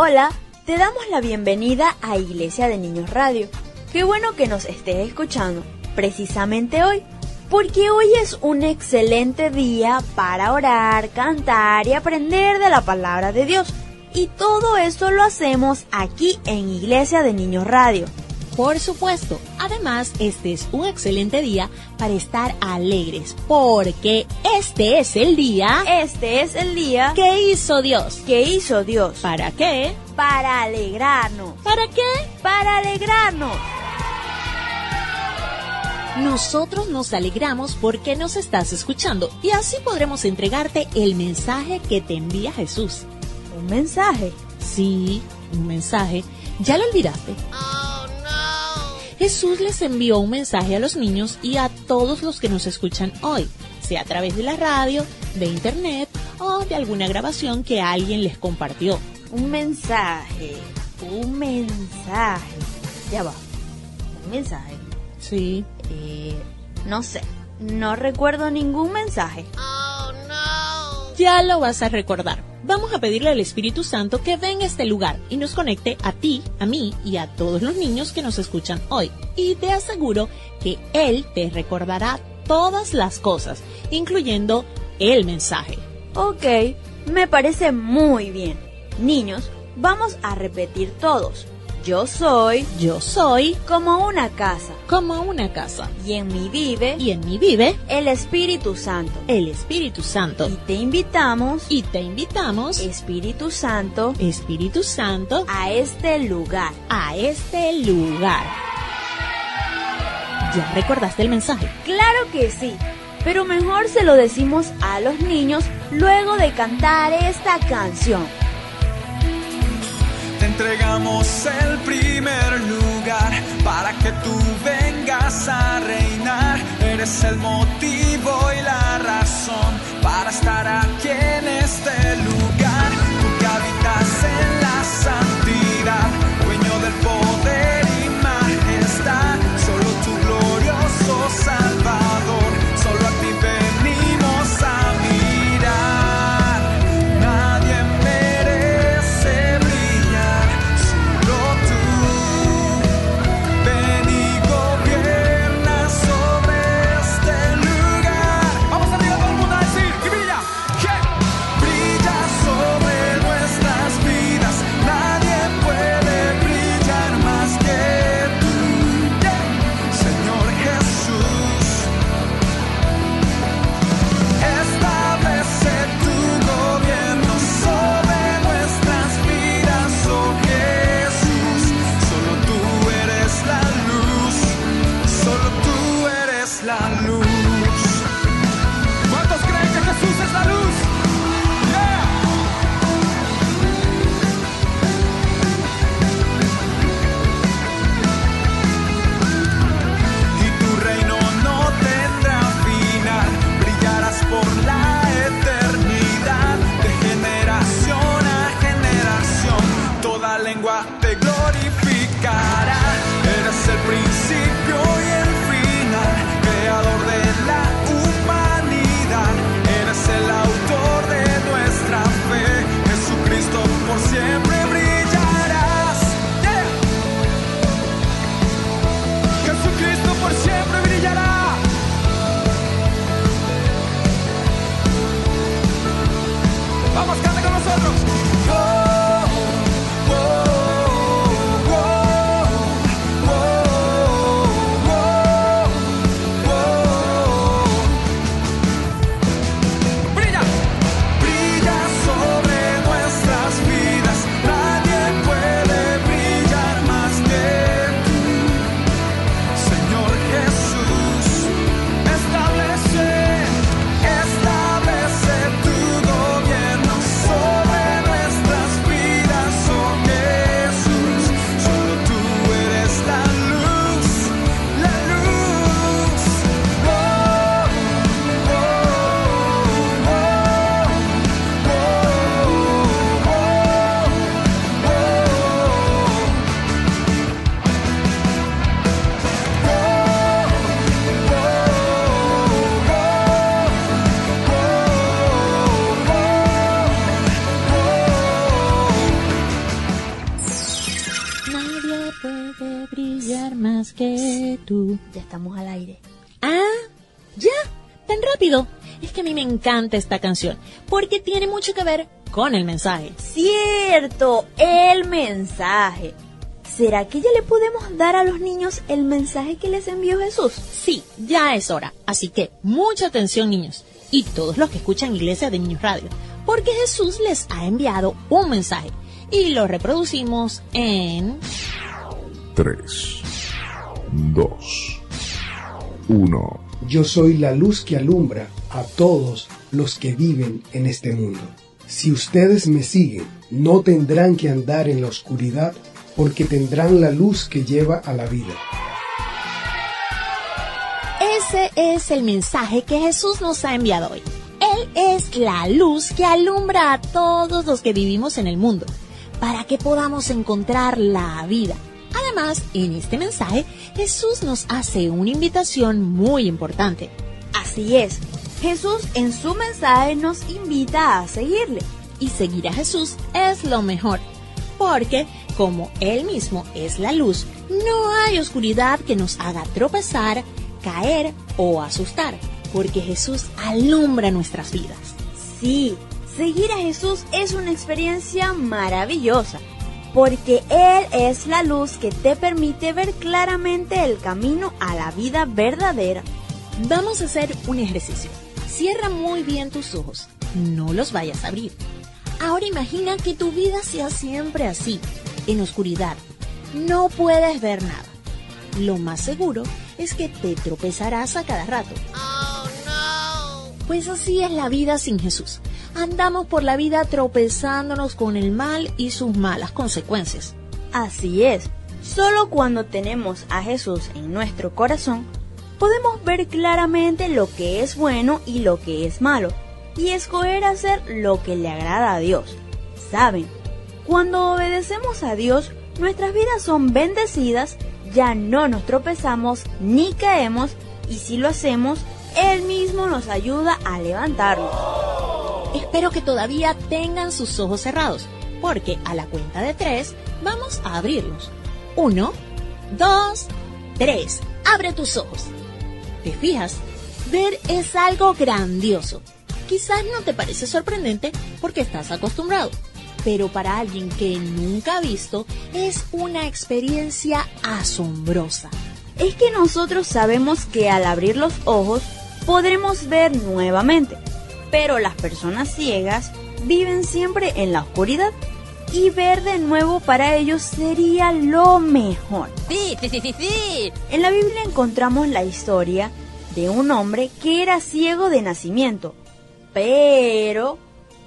Hola, te damos la bienvenida a Iglesia de Niños Radio. Qué bueno que nos estés escuchando, precisamente hoy, porque hoy es un excelente día para orar, cantar y aprender de la palabra de Dios. Y todo esto lo hacemos aquí en Iglesia de Niños Radio. Por supuesto, además este es un excelente día para estar alegres, porque este es el día, este es el día que hizo Dios. ¿Qué hizo Dios? ¿Para qué? Para alegrarnos. ¿Para qué? Para alegrarnos. Nosotros nos alegramos porque nos estás escuchando y así podremos entregarte el mensaje que te envía Jesús. ¿Un mensaje? Sí, un mensaje. ¿Ya lo olvidaste? Jesús les envió un mensaje a los niños y a todos los que nos escuchan hoy, sea a través de la radio, de internet o de alguna grabación que alguien les compartió. Un mensaje, un mensaje. Ya va. Un mensaje. Sí. Eh, no sé, no recuerdo ningún mensaje. Oh, no. Ya lo vas a recordar vamos a pedirle al Espíritu Santo que venga a este lugar y nos conecte a ti, a mí y a todos los niños que nos escuchan hoy. Y te aseguro que Él te recordará todas las cosas, incluyendo el mensaje. Ok, me parece muy bien. Niños, vamos a repetir todos. Yo soy, yo soy como una casa, como una casa. Y en mí vive, y en mí vive el Espíritu Santo. El Espíritu Santo. Y te invitamos, y te invitamos, Espíritu Santo, Espíritu Santo, a este lugar, a este lugar. ¿Ya recordaste el mensaje? Claro que sí. Pero mejor se lo decimos a los niños luego de cantar esta canción entregamos el primer lugar para que tú vengas a reinar. Eres el motivo y la razón para estar aquí en este lugar. Tú que habitas en la estamos al aire. Ah, ya, tan rápido. Es que a mí me encanta esta canción porque tiene mucho que ver con el mensaje. Cierto, el mensaje. ¿Será que ya le podemos dar a los niños el mensaje que les envió Jesús? Sí, ya es hora. Así que mucha atención niños y todos los que escuchan Iglesia de Niños Radio, porque Jesús les ha enviado un mensaje y lo reproducimos en 3, 2, 1. Yo soy la luz que alumbra a todos los que viven en este mundo. Si ustedes me siguen, no tendrán que andar en la oscuridad, porque tendrán la luz que lleva a la vida. Ese es el mensaje que Jesús nos ha enviado hoy. Él es la luz que alumbra a todos los que vivimos en el mundo, para que podamos encontrar la vida. Además, en este mensaje, Jesús nos hace una invitación muy importante. Así es, Jesús en su mensaje nos invita a seguirle. Y seguir a Jesús es lo mejor, porque como Él mismo es la luz, no hay oscuridad que nos haga tropezar, caer o asustar, porque Jesús alumbra nuestras vidas. Sí, seguir a Jesús es una experiencia maravillosa, porque Él es la luz que te permite ver claramente el camino a la vida verdadera. Vamos a hacer un ejercicio. Cierra muy bien tus ojos, no los vayas a abrir. Ahora imagina que tu vida sea siempre así, en oscuridad. No puedes ver nada. Lo más seguro es que te tropezarás a cada rato. Pues así es la vida sin Jesús. Andamos por la vida tropezándonos con el mal y sus malas consecuencias. Así es, solo cuando tenemos a Jesús en nuestro corazón, podemos ver claramente lo que es bueno y lo que es malo, y escoger hacer lo que le agrada a Dios. Saben, cuando obedecemos a Dios, nuestras vidas son bendecidas, ya no nos tropezamos ni caemos, y si lo hacemos, Él mismo nos ayuda a levantarnos. Espero que todavía tengan sus ojos cerrados, porque a la cuenta de tres vamos a abrirlos. Uno, dos, tres. Abre tus ojos. ¿Te fijas? Ver es algo grandioso. Quizás no te parece sorprendente porque estás acostumbrado, pero para alguien que nunca ha visto es una experiencia asombrosa. Es que nosotros sabemos que al abrir los ojos podremos ver nuevamente, pero las personas ciegas viven siempre en la oscuridad y ver de nuevo para ellos sería lo mejor. Sí, sí, sí, sí, sí. En la Biblia encontramos la historia de un hombre que era ciego de nacimiento, pero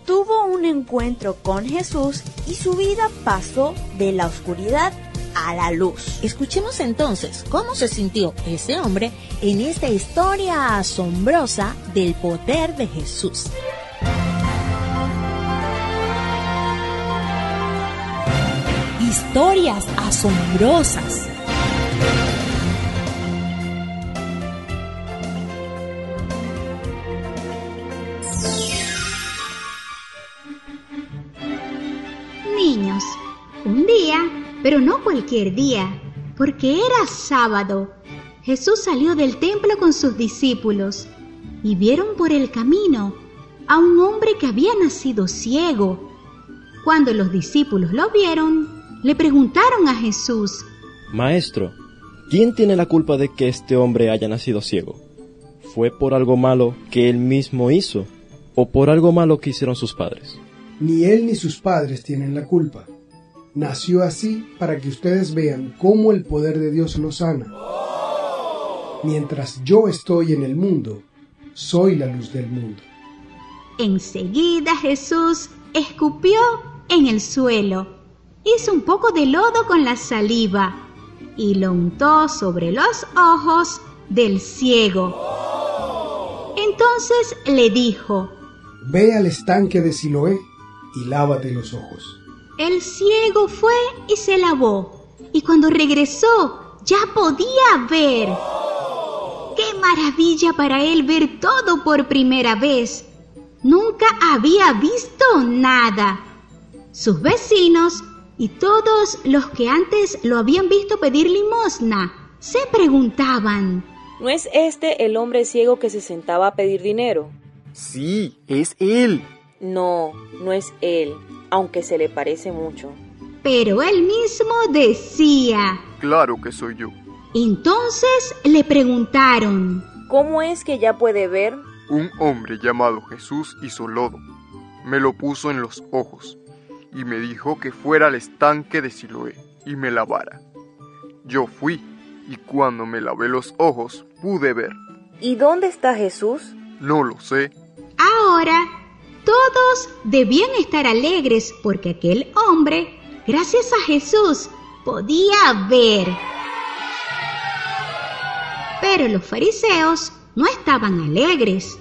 tuvo un encuentro con Jesús y su vida pasó de la oscuridad a la luz. Escuchemos entonces cómo se sintió ese hombre en esta historia asombrosa del poder de Jesús. Historias asombrosas. Pero no cualquier día, porque era sábado, Jesús salió del templo con sus discípulos y vieron por el camino a un hombre que había nacido ciego. Cuando los discípulos lo vieron, le preguntaron a Jesús, Maestro, ¿quién tiene la culpa de que este hombre haya nacido ciego? ¿Fue por algo malo que él mismo hizo o por algo malo que hicieron sus padres? Ni él ni sus padres tienen la culpa. Nació así para que ustedes vean cómo el poder de Dios lo sana. Mientras yo estoy en el mundo, soy la luz del mundo. Enseguida Jesús escupió en el suelo, hizo un poco de lodo con la saliva y lo untó sobre los ojos del ciego. Entonces le dijo, Ve al estanque de Siloé y lávate los ojos. El ciego fue y se lavó, y cuando regresó ya podía ver. ¡Qué maravilla para él ver todo por primera vez! Nunca había visto nada. Sus vecinos Y todos los que antes lo habían visto pedir limosna se preguntaban, ¿no es este el hombre ciego que se sentaba a pedir dinero? Sí, es él. No, no es él, aunque se le parece mucho. Pero él mismo decía, Claro que soy yo. Entonces le preguntaron, ¿Cómo es que ya puede ver? Un hombre llamado Jesús hizo lodo. Me lo puso en los ojos y me dijo que fuera al estanque de Siloé y me lavara. Yo fui y cuando me lavé los ojos pude ver. ¿Y dónde está Jesús? No lo sé. ahora todos debían estar alegres porque aquel hombre, gracias a Jesús, podía ver. Pero los fariseos no estaban alegres.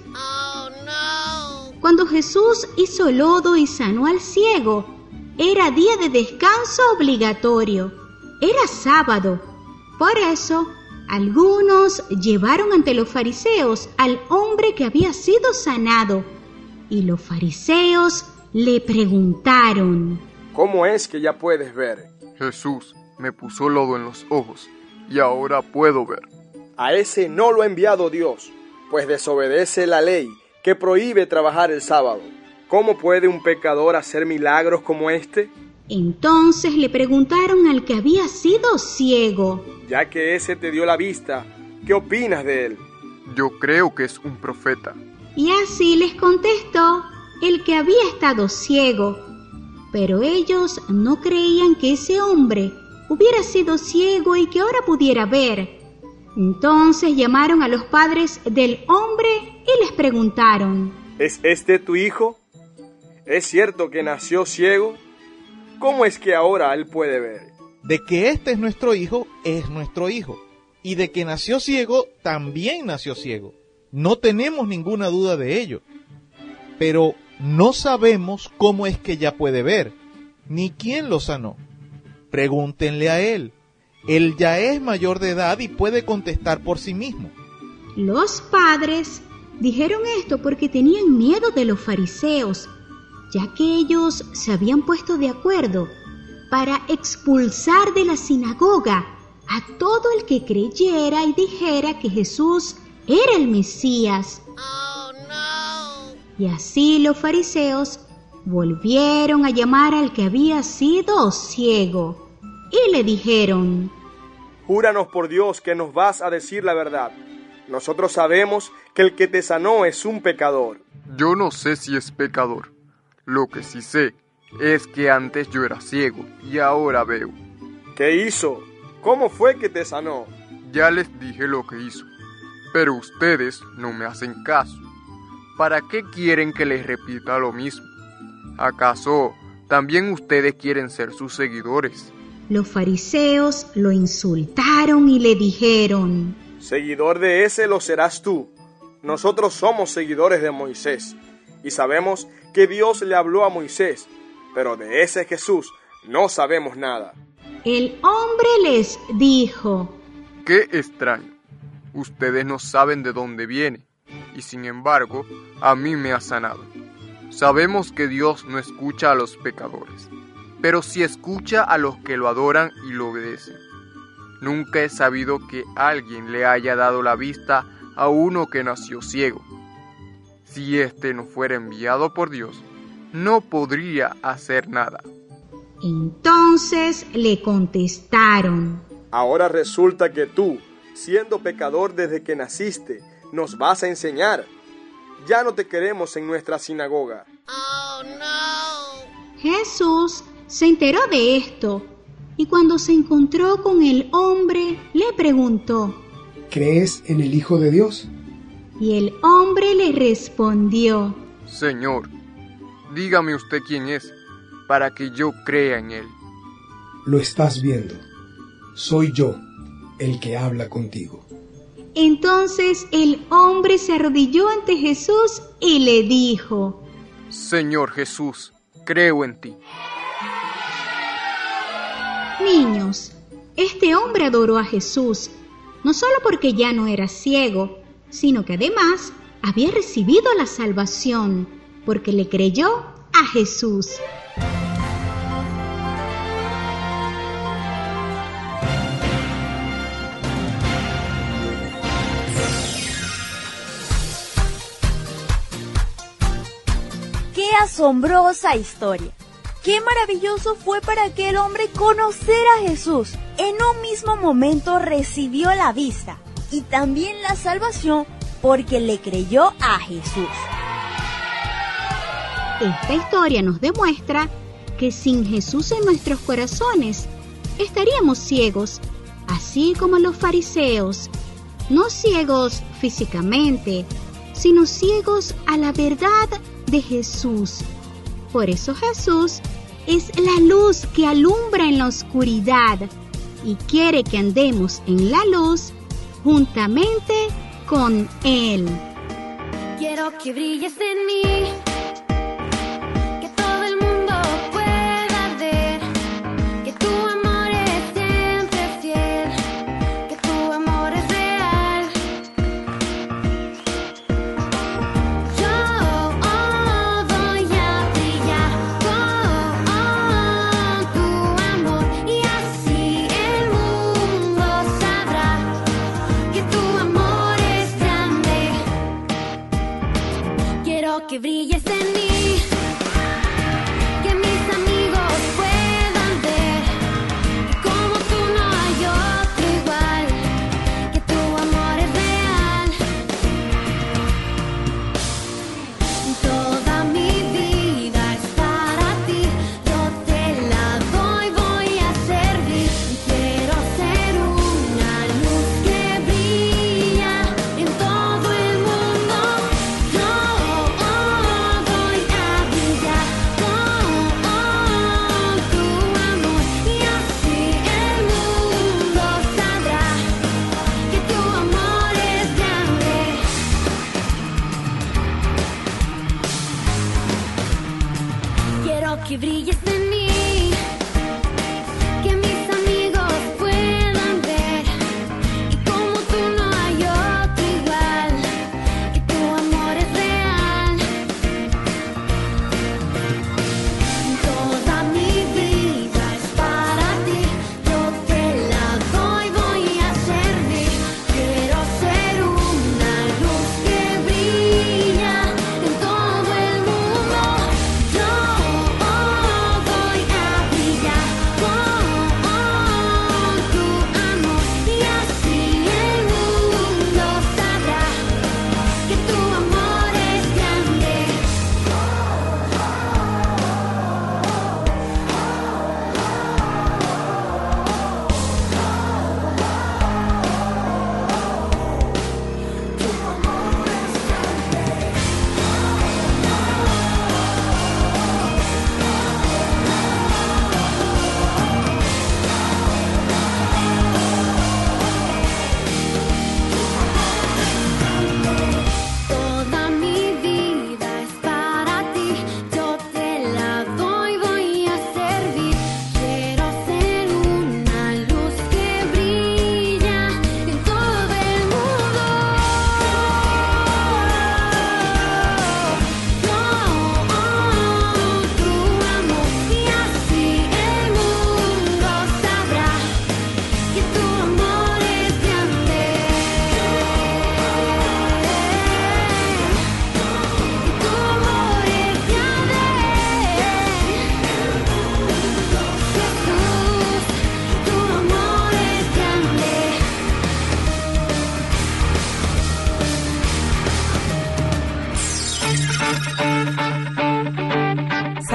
Cuando Jesús hizo lodo y sanó al ciego, era día de descanso obligatorio. Era sábado. Por eso, algunos llevaron ante los fariseos al hombre que había sido sanado. Y los fariseos le preguntaron, ¿Cómo es que ya puedes ver? Jesús me puso lodo en los ojos y ahora puedo ver. A ese no lo ha enviado Dios, pues desobedece la ley que prohíbe trabajar el sábado. ¿Cómo puede un pecador hacer milagros como este? Entonces le preguntaron al que había sido ciego. Ya que ese te dio la vista, ¿qué opinas de él? Yo creo que es un profeta. Y así les contestó el que había estado ciego. Pero ellos no creían que ese hombre hubiera sido ciego y que ahora pudiera ver. Entonces llamaron a los padres del hombre y les preguntaron, ¿Es este tu hijo? ¿Es cierto que nació ciego? ¿Cómo es que ahora él puede ver? De que este es nuestro hijo, es nuestro hijo. Y de que nació ciego, también nació ciego. No tenemos ninguna duda de ello. Pero no sabemos cómo es que ya puede ver, ni quién lo sanó. Pregúntenle a él. Él ya es mayor de edad y puede contestar por sí mismo. Los padres dijeron esto porque tenían miedo de los fariseos, ya que ellos se habían puesto de acuerdo para expulsar de la sinagoga a todo el que creyera y dijera que Jesús era el Mesías. Y así los fariseos volvieron a llamar al que había sido ciego y le dijeron, Júranos por Dios que nos vas a decir la verdad. Nosotros sabemos que el que te sanó es un pecador. Yo no sé si es pecador. Lo que sí sé es que antes yo era ciego y ahora veo. ¿Qué hizo? ¿Cómo fue que te sanó? Ya les dije lo que hizo, pero ustedes no me hacen caso. ¿Para qué quieren que les repita lo mismo? ¿Acaso también ustedes quieren ser sus seguidores? Los fariseos lo insultaron y le dijeron, Seguidor de ese lo serás tú. Nosotros somos seguidores de Moisés y sabemos que Dios le habló a Moisés, pero de ese Jesús no sabemos nada. El hombre les dijo, Qué extraño. Ustedes no saben de dónde viene y sin embargo a mí me ha sanado. Sabemos que Dios no escucha a los pecadores, pero sí escucha a los que lo adoran y lo obedecen. Nunca he sabido que alguien le haya dado la vista a uno que nació ciego. Si éste no fuera enviado por Dios, no podría hacer nada. Entonces le contestaron, Ahora resulta que tú, siendo pecador desde que naciste, nos vas a enseñar. Ya no te queremos en nuestra sinagoga. Jesús se enteró de esto y cuando se encontró con el hombre le preguntó, ¿Crees en el Hijo de Dios? y el hombre le respondió, Señor, dígame usted quién es, para que yo crea en él. Lo estás viendo. Soy yo el que habla contigo. Entonces el hombre se arrodilló ante Jesús y le dijo, Señor Jesús, creo en ti. Niños, este hombre adoró a Jesús, no solo porque ya no era ciego, sino que además había recibido la salvación, porque le creyó a Jesús. Asombrosa historia. Qué maravilloso fue para aquel hombre conocer a Jesús. En un mismo momento recibió la vista y también la salvación porque le creyó a Jesús. Esta historia nos demuestra que sin Jesús en nuestros corazones estaríamos ciegos, así como los fariseos, no ciegos físicamente, sino ciegos a la verdad de Jesús. Por eso Jesús es la luz que alumbra en la oscuridad y quiere que andemos en la luz juntamente con Él. Quiero que brilles en mí,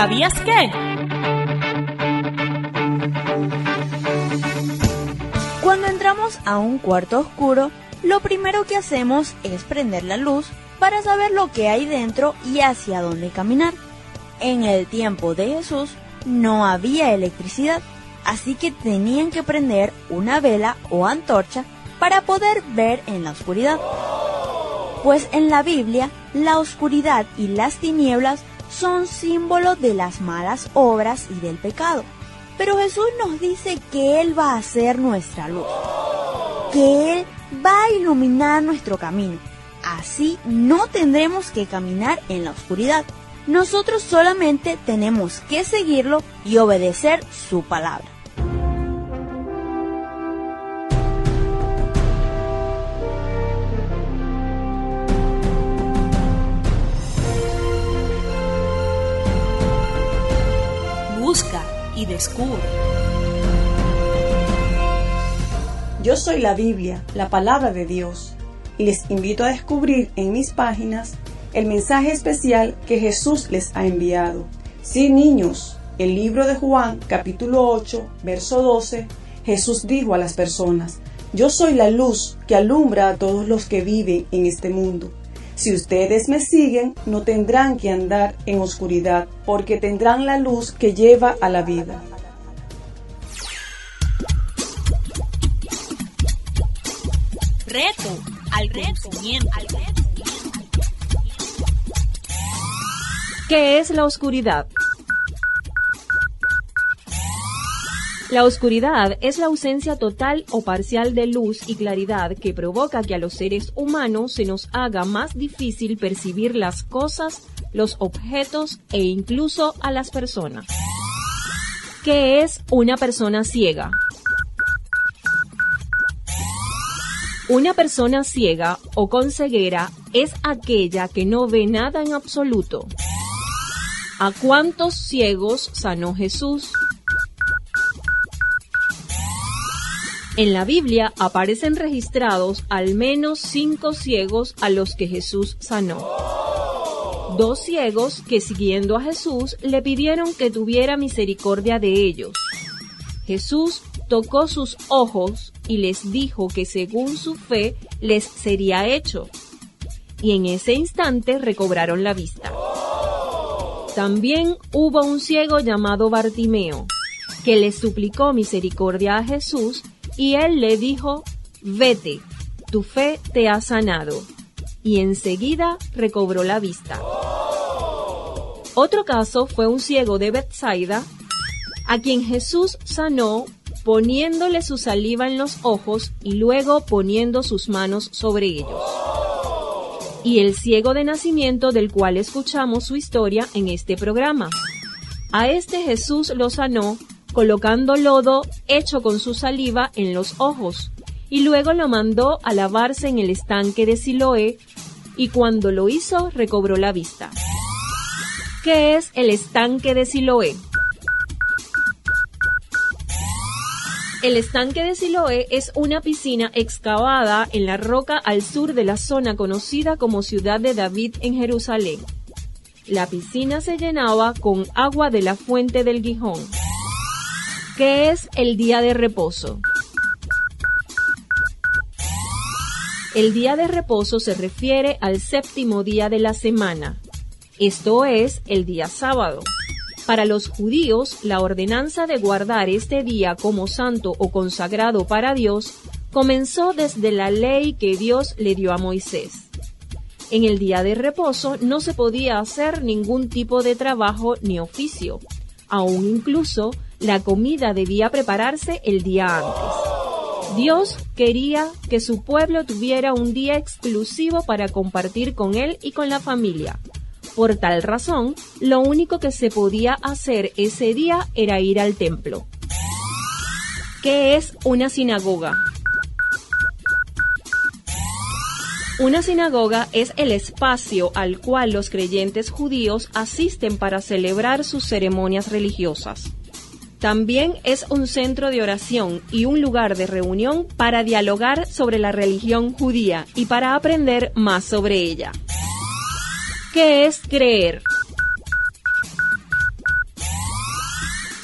¿Sabías qué? Cuando entramos a un cuarto oscuro, lo primero que hacemos es prender la luz para saber lo que hay dentro y hacia dónde caminar. En el tiempo de Jesús no había electricidad, así que tenían que prender una vela o antorcha para poder ver en la oscuridad. Pues en la Biblia, la oscuridad y las tinieblas son símbolo de las malas obras y del pecado. Pero Jesús nos dice que Él va a ser nuestra luz, que Él va a iluminar nuestro camino. Así no tendremos que caminar en la oscuridad. Nosotros solamente tenemos que seguirlo y obedecer su palabra. Descubre. Yo soy la Biblia, la palabra de Dios, y les invito a descubrir en mis páginas el mensaje especial que Jesús les ha enviado. Sí, niños, el libro de Juan, capítulo 8, verso 12, Jesús dijo a las personas, Yo soy la luz que alumbra a todos los que viven en este mundo. Si ustedes me siguen, no tendrán que andar en oscuridad, porque tendrán la luz que lleva a la vida. Reto al conocimiento. ¿Qué es la oscuridad? La oscuridad es la ausencia total o parcial de luz y claridad que provoca que a los seres humanos se nos haga más difícil percibir las cosas, los objetos e incluso a las personas. ¿Qué es una persona ciega? Una persona ciega o con ceguera es aquella que no ve nada en absoluto. ¿A cuántos ciegos sanó Jesús? En la Biblia aparecen registrados al menos cinco ciegos a los que Jesús sanó. Dos ciegos que siguiendo a Jesús le pidieron que tuviera misericordia de ellos. Jesús tocó sus ojos y les dijo que según su fe les sería hecho. Y en ese instante recobraron la vista. También hubo un ciego llamado Bartimeo, que le suplicó misericordia a Jesús y él le dijo, vete, tu fe te ha sanado. Y enseguida recobró la vista. Otro caso fue un ciego de Bethsaida, a quien Jesús sanó poniéndole su saliva en los ojos y luego poniendo sus manos sobre ellos. Y el ciego de nacimiento del cual escuchamos su historia en este programa. A este Jesús lo sanó colocando lodo hecho con su saliva en los ojos, y luego lo mandó a lavarse en el estanque de Siloé, y cuando lo hizo recobró la vista. ¿Qué es el estanque de Siloé? El estanque de Siloé es una piscina excavada en la roca al sur de la zona conocida como Ciudad de David en Jerusalén. La piscina se llenaba con agua de la fuente del Gijón. ¿Qué es el día de reposo? El día de reposo se refiere al séptimo día de la semana, esto es el día sábado. Para los judíos, la ordenanza de guardar este día como santo o consagrado para Dios comenzó desde la ley que Dios le dio a Moisés. En el día de reposo no se podía hacer ningún tipo de trabajo ni oficio. Aún incluso la comida debía prepararse el día antes. Dios quería que su pueblo tuviera un día exclusivo para compartir con él y con la familia. Por tal razón, lo único que se podía hacer ese día era ir al templo. ¿Qué es una sinagoga? Una sinagoga es el espacio al cual los creyentes judíos asisten para celebrar sus ceremonias religiosas. También es un centro de oración y un lugar de reunión para dialogar sobre la religión judía y para aprender más sobre ella. ¿Qué es creer?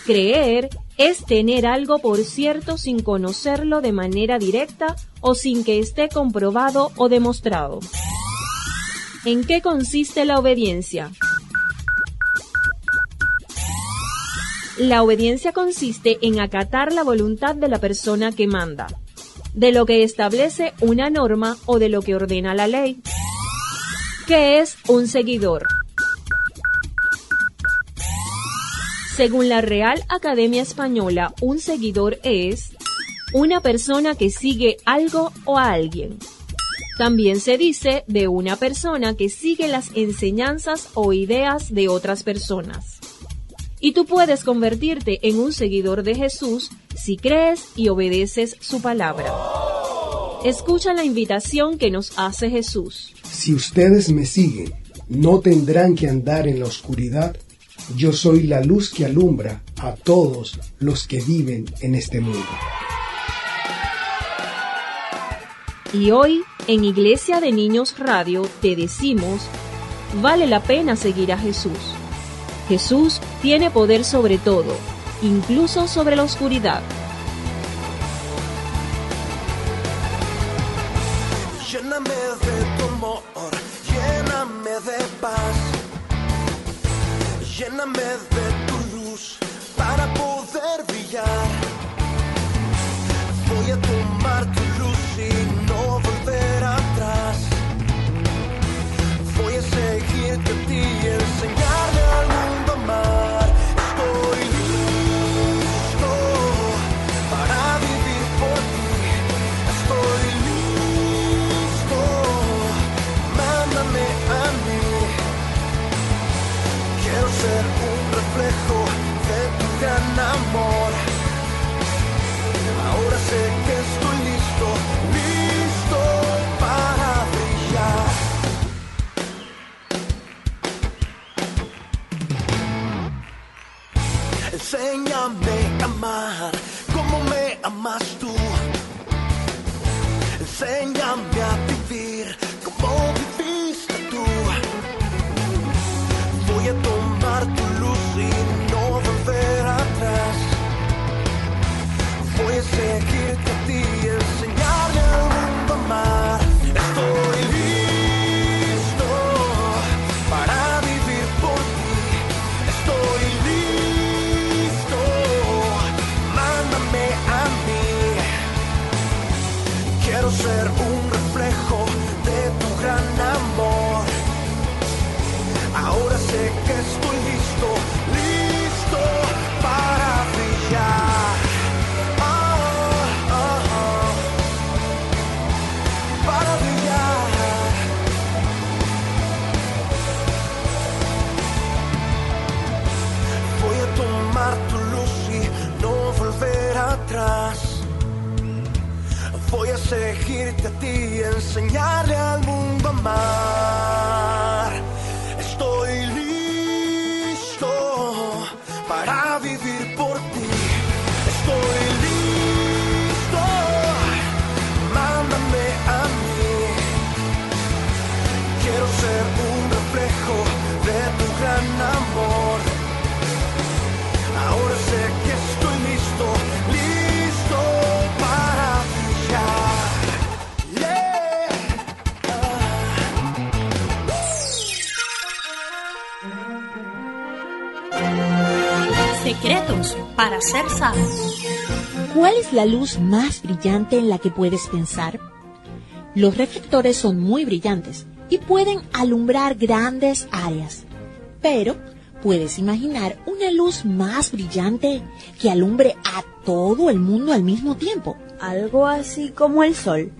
Creer es tener algo por cierto sin conocerlo de manera directa o sin que esté comprobado o demostrado. ¿En qué consiste la obediencia? La obediencia consiste en acatar la voluntad de la persona que manda, de lo que establece una norma o de lo que ordena la ley. ¿Qué es un seguidor? Según la Real Academia Española, un seguidor es una persona que sigue algo o a alguien. También se dice de una persona que sigue las enseñanzas o ideas de otras personas. Y tú puedes convertirte en un seguidor de Jesús si crees y obedeces su palabra. Escucha la invitación que nos hace Jesús. Si ustedes me siguen, no tendrán que andar en la oscuridad. Yo soy la luz que alumbra a todos los que viven en este mundo. Y hoy, en Iglesia de Niños Radio, te decimos, vale la pena seguir a Jesús. Jesús tiene poder sobre todo, incluso sobre la oscuridad. Voy a seguirte a ti enseñarle al mundo a amar. Estoy Secretos para ser sabios. ¿Cuál es la luz más brillante en la que puedes pensar? Los reflectores son muy brillantes y pueden alumbrar grandes áreas. Pero, ¿puedes imaginar una luz más brillante que alumbre a todo el mundo al mismo tiempo? Algo así como el sol.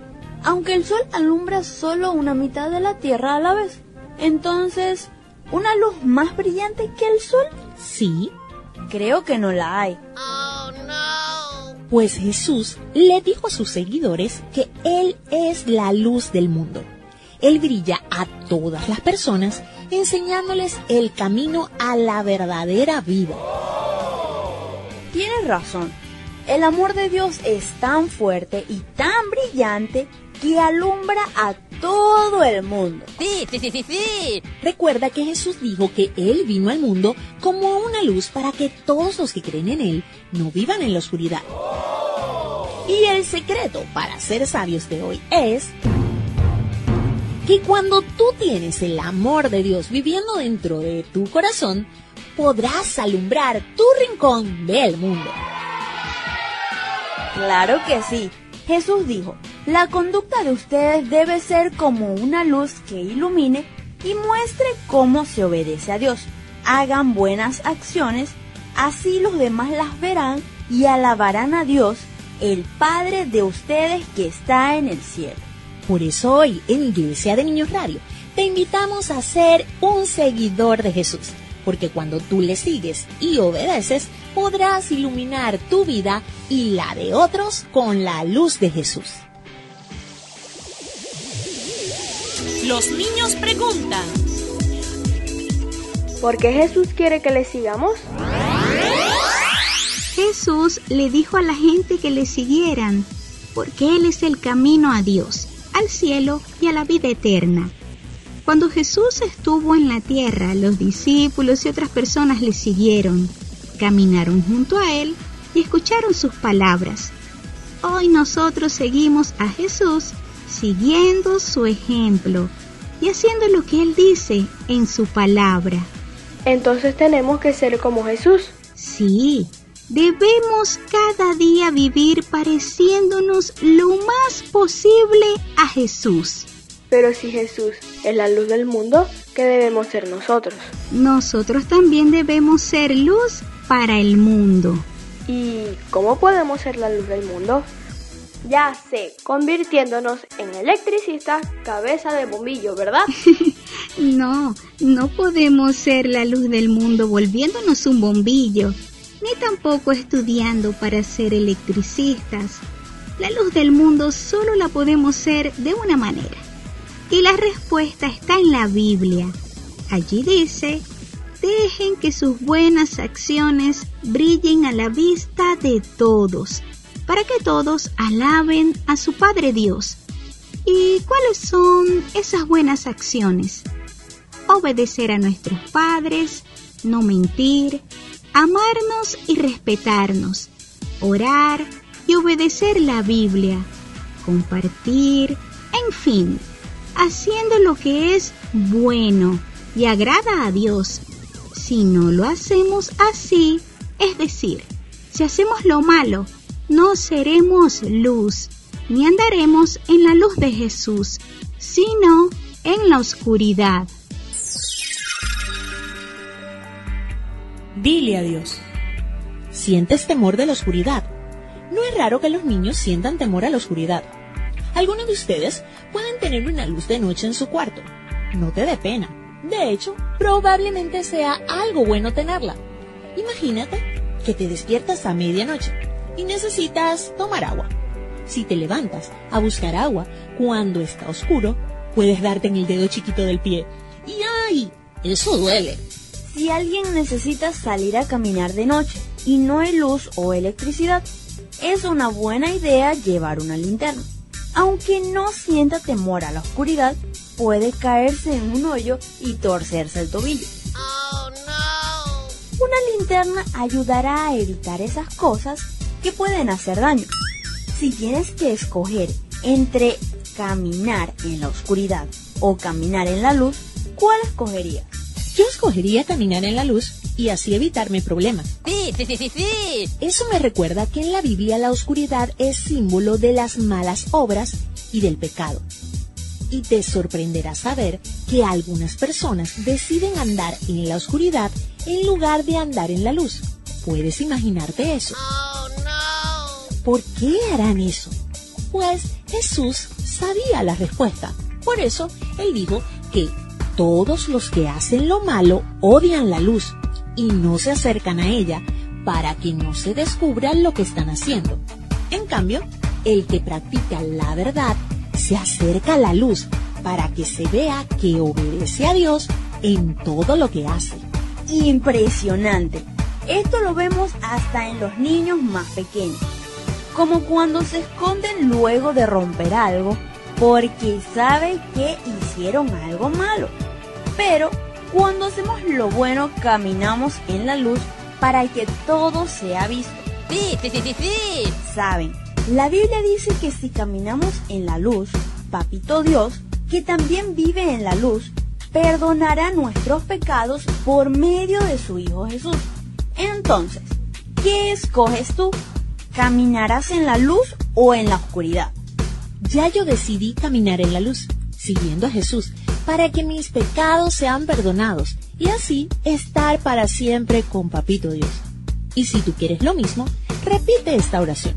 Aunque el sol alumbra solo una mitad de la Tierra a la vez. Entonces, ¿una luz más brillante que el sol? Sí. Creo que no la hay. Pues Jesús le dijo a sus seguidores que Él es la luz del mundo. Él brilla a todas las personas enseñándoles el camino a la verdadera vida. Tienes razón. El amor de Dios es tan fuerte y tan brillante que alumbra a todo el mundo. Sí, sí, sí, sí, sí. Recuerda que Jesús dijo que Él vino al mundo como una luz para que todos los que creen en Él no vivan en la oscuridad. Y el secreto para ser sabios de hoy es que cuando tú tienes el amor de Dios viviendo dentro de tu corazón, podrás alumbrar tu rincón del mundo. Claro que sí. Jesús dijo, la conducta de ustedes debe ser como una luz que ilumine y muestre cómo se obedece a Dios. Hagan buenas acciones, así los demás las verán y alabarán a Dios, el Padre de ustedes que está en el cielo. Por eso hoy en Iglesia de Niños Radio te invitamos a ser un seguidor de Jesús, porque cuando tú le sigues y obedeces, podrás iluminar tu vida y la de otros con la luz de Jesús. Los niños preguntan. ¿Por qué Jesús quiere que le sigamos? Jesús le dijo a la gente que le siguieran, porque Él es el camino a Dios, al cielo y a la vida eterna. Cuando Jesús estuvo en la tierra, los discípulos y otras personas le siguieron, caminaron junto a Él y escucharon sus palabras. Hoy nosotros seguimos a Jesús siguiendo su ejemplo y haciendo lo que Él dice en su palabra. Entonces tenemos que ser como Jesús. Sí, debemos cada día vivir pareciéndonos lo más posible a Jesús. Pero si Jesús es la luz del mundo, ¿qué debemos ser nosotros? Nosotros también debemos ser luz para el mundo. ¿Y cómo podemos ser la luz del mundo? Ya sé, convirtiéndonos en electricistas cabeza de bombillo, ¿verdad? No, no podemos ser la luz del mundo volviéndonos un bombillo, ni tampoco estudiando para ser electricistas. La luz del mundo solo la podemos ser de una manera. Y la respuesta está en la Biblia. Allí dice, dejen que sus buenas acciones brillen a la vista de todos, para que todos alaben a su Padre Dios. ¿Y cuáles son esas buenas acciones? Obedecer a nuestros padres, no mentir, amarnos y respetarnos, orar y obedecer la Biblia, compartir, en fin, haciendo lo que es bueno y agrada a Dios. Si no lo hacemos así, es decir, si hacemos lo malo, no seremos luz, ni andaremos en la luz de Jesús, sino en la oscuridad. Dile a Dios. ¿Sientes temor de la oscuridad? No es raro que los niños sientan temor a la oscuridad. Algunos de ustedes pueden tener una luz de noche en su cuarto. No te dé pena. De hecho, probablemente sea algo bueno tenerla. Imagínate que te despiertas a medianoche y necesitas tomar agua. Si te levantas a buscar agua cuando está oscuro, puedes darte en el dedo chiquito del pie. Y ¡ay! Eso duele. Si alguien necesita salir a caminar de noche y no hay luz o electricidad, es una buena idea llevar una linterna. Aunque no sienta temor a la oscuridad, puede caerse en un hoyo y torcerse el tobillo. Una linterna ayudará a evitar esas cosas que pueden hacer daño. Si tienes que escoger entre caminar en la oscuridad o caminar en la luz, ¿cuál escogerías? Yo escogería caminar en la luz y así evitarme problemas. Sí, sí, sí, sí, sí. Eso me recuerda que en la Biblia la oscuridad es símbolo de las malas obras y del pecado. Y te sorprenderá saber que algunas personas deciden andar en la oscuridad en lugar de andar en la luz. ¿Puedes imaginarte eso? ¿Por qué harán eso? Pues Jesús sabía la respuesta. Por eso él dijo que todos los que hacen lo malo odian la luz y no se acercan a ella para que no se descubra lo que están haciendo. En cambio, el que practica la verdad se acerca a la luz para que se vea que obedece a Dios en todo lo que hace. Impresionante. Esto lo vemos hasta en los niños más pequeños. Como cuando se esconden luego de romper algo porque saben que hicieron algo malo. Pero cuando hacemos lo bueno caminamos en la luz para que todo sea visto. Sí, sí, sí, sí, sí. Saben, la Biblia dice que si caminamos en la luz, Papito Dios, que también vive en la luz, perdonará nuestros pecados por medio de su Hijo Jesús. Entonces, ¿qué escoges tú? ¿Caminarás en la luz o en la oscuridad? Ya yo decidí caminar en la luz, siguiendo a Jesús, para que mis pecados sean perdonados y así estar para siempre con Papito Dios. Y si tú quieres lo mismo, repite esta oración.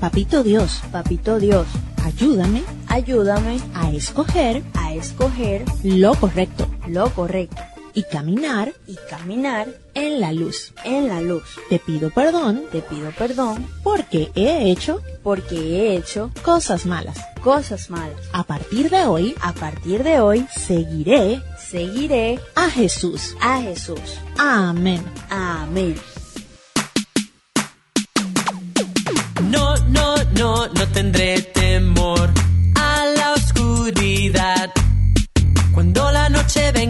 Papito Dios, Papito Dios, ayúdame ayúdame a escoger a escoger lo correcto lo correcto y caminar y caminar en la luz. En la luz. Te pido perdón, te pido perdón porque he hecho porque he hecho cosas malas, cosas malas. A partir de hoy, a partir de hoy seguiré, seguiré a Jesús, a Jesús. Amén. Amén. No, no, no, no tendré temor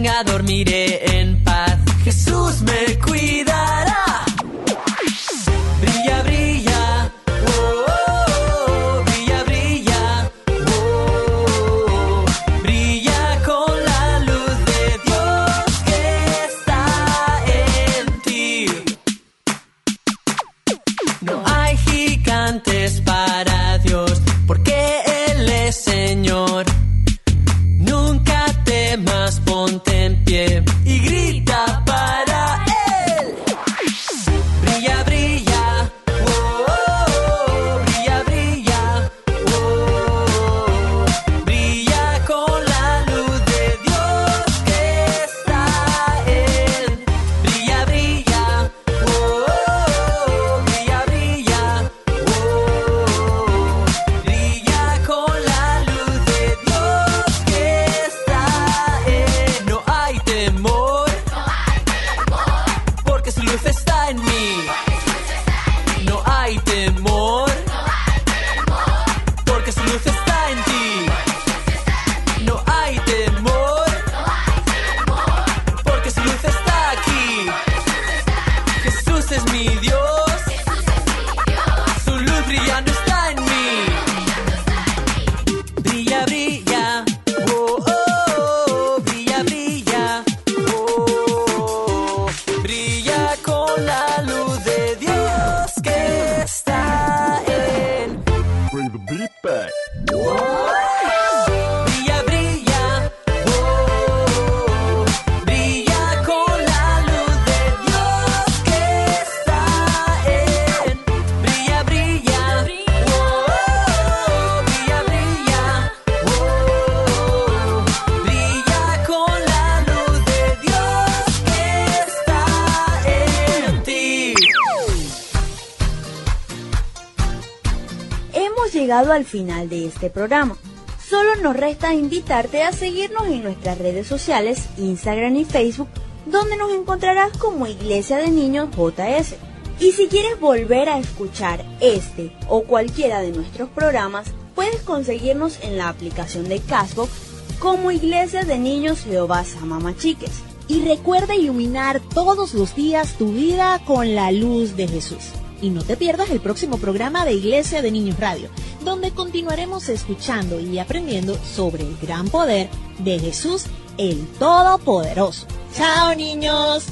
día dormiré en paz. Jesús me cuidará. Final de este programa. Solo nos resta invitarte a seguirnos en nuestras redes sociales, Instagram y Facebook, donde nos encontrarás como Iglesia de Niños JS. Y si quieres volver a escuchar este o cualquiera de nuestros programas, puedes conseguirnos en la aplicación de Cashbox como Iglesia de Niños Jehová Samamachiques. Y recuerda iluminar todos los días tu vida con la luz de Jesús. Y no te pierdas el próximo programa de Iglesia de Niños Radio, donde continuaremos escuchando y aprendiendo sobre el gran poder de Jesús el Todopoderoso. ¡Chao niños!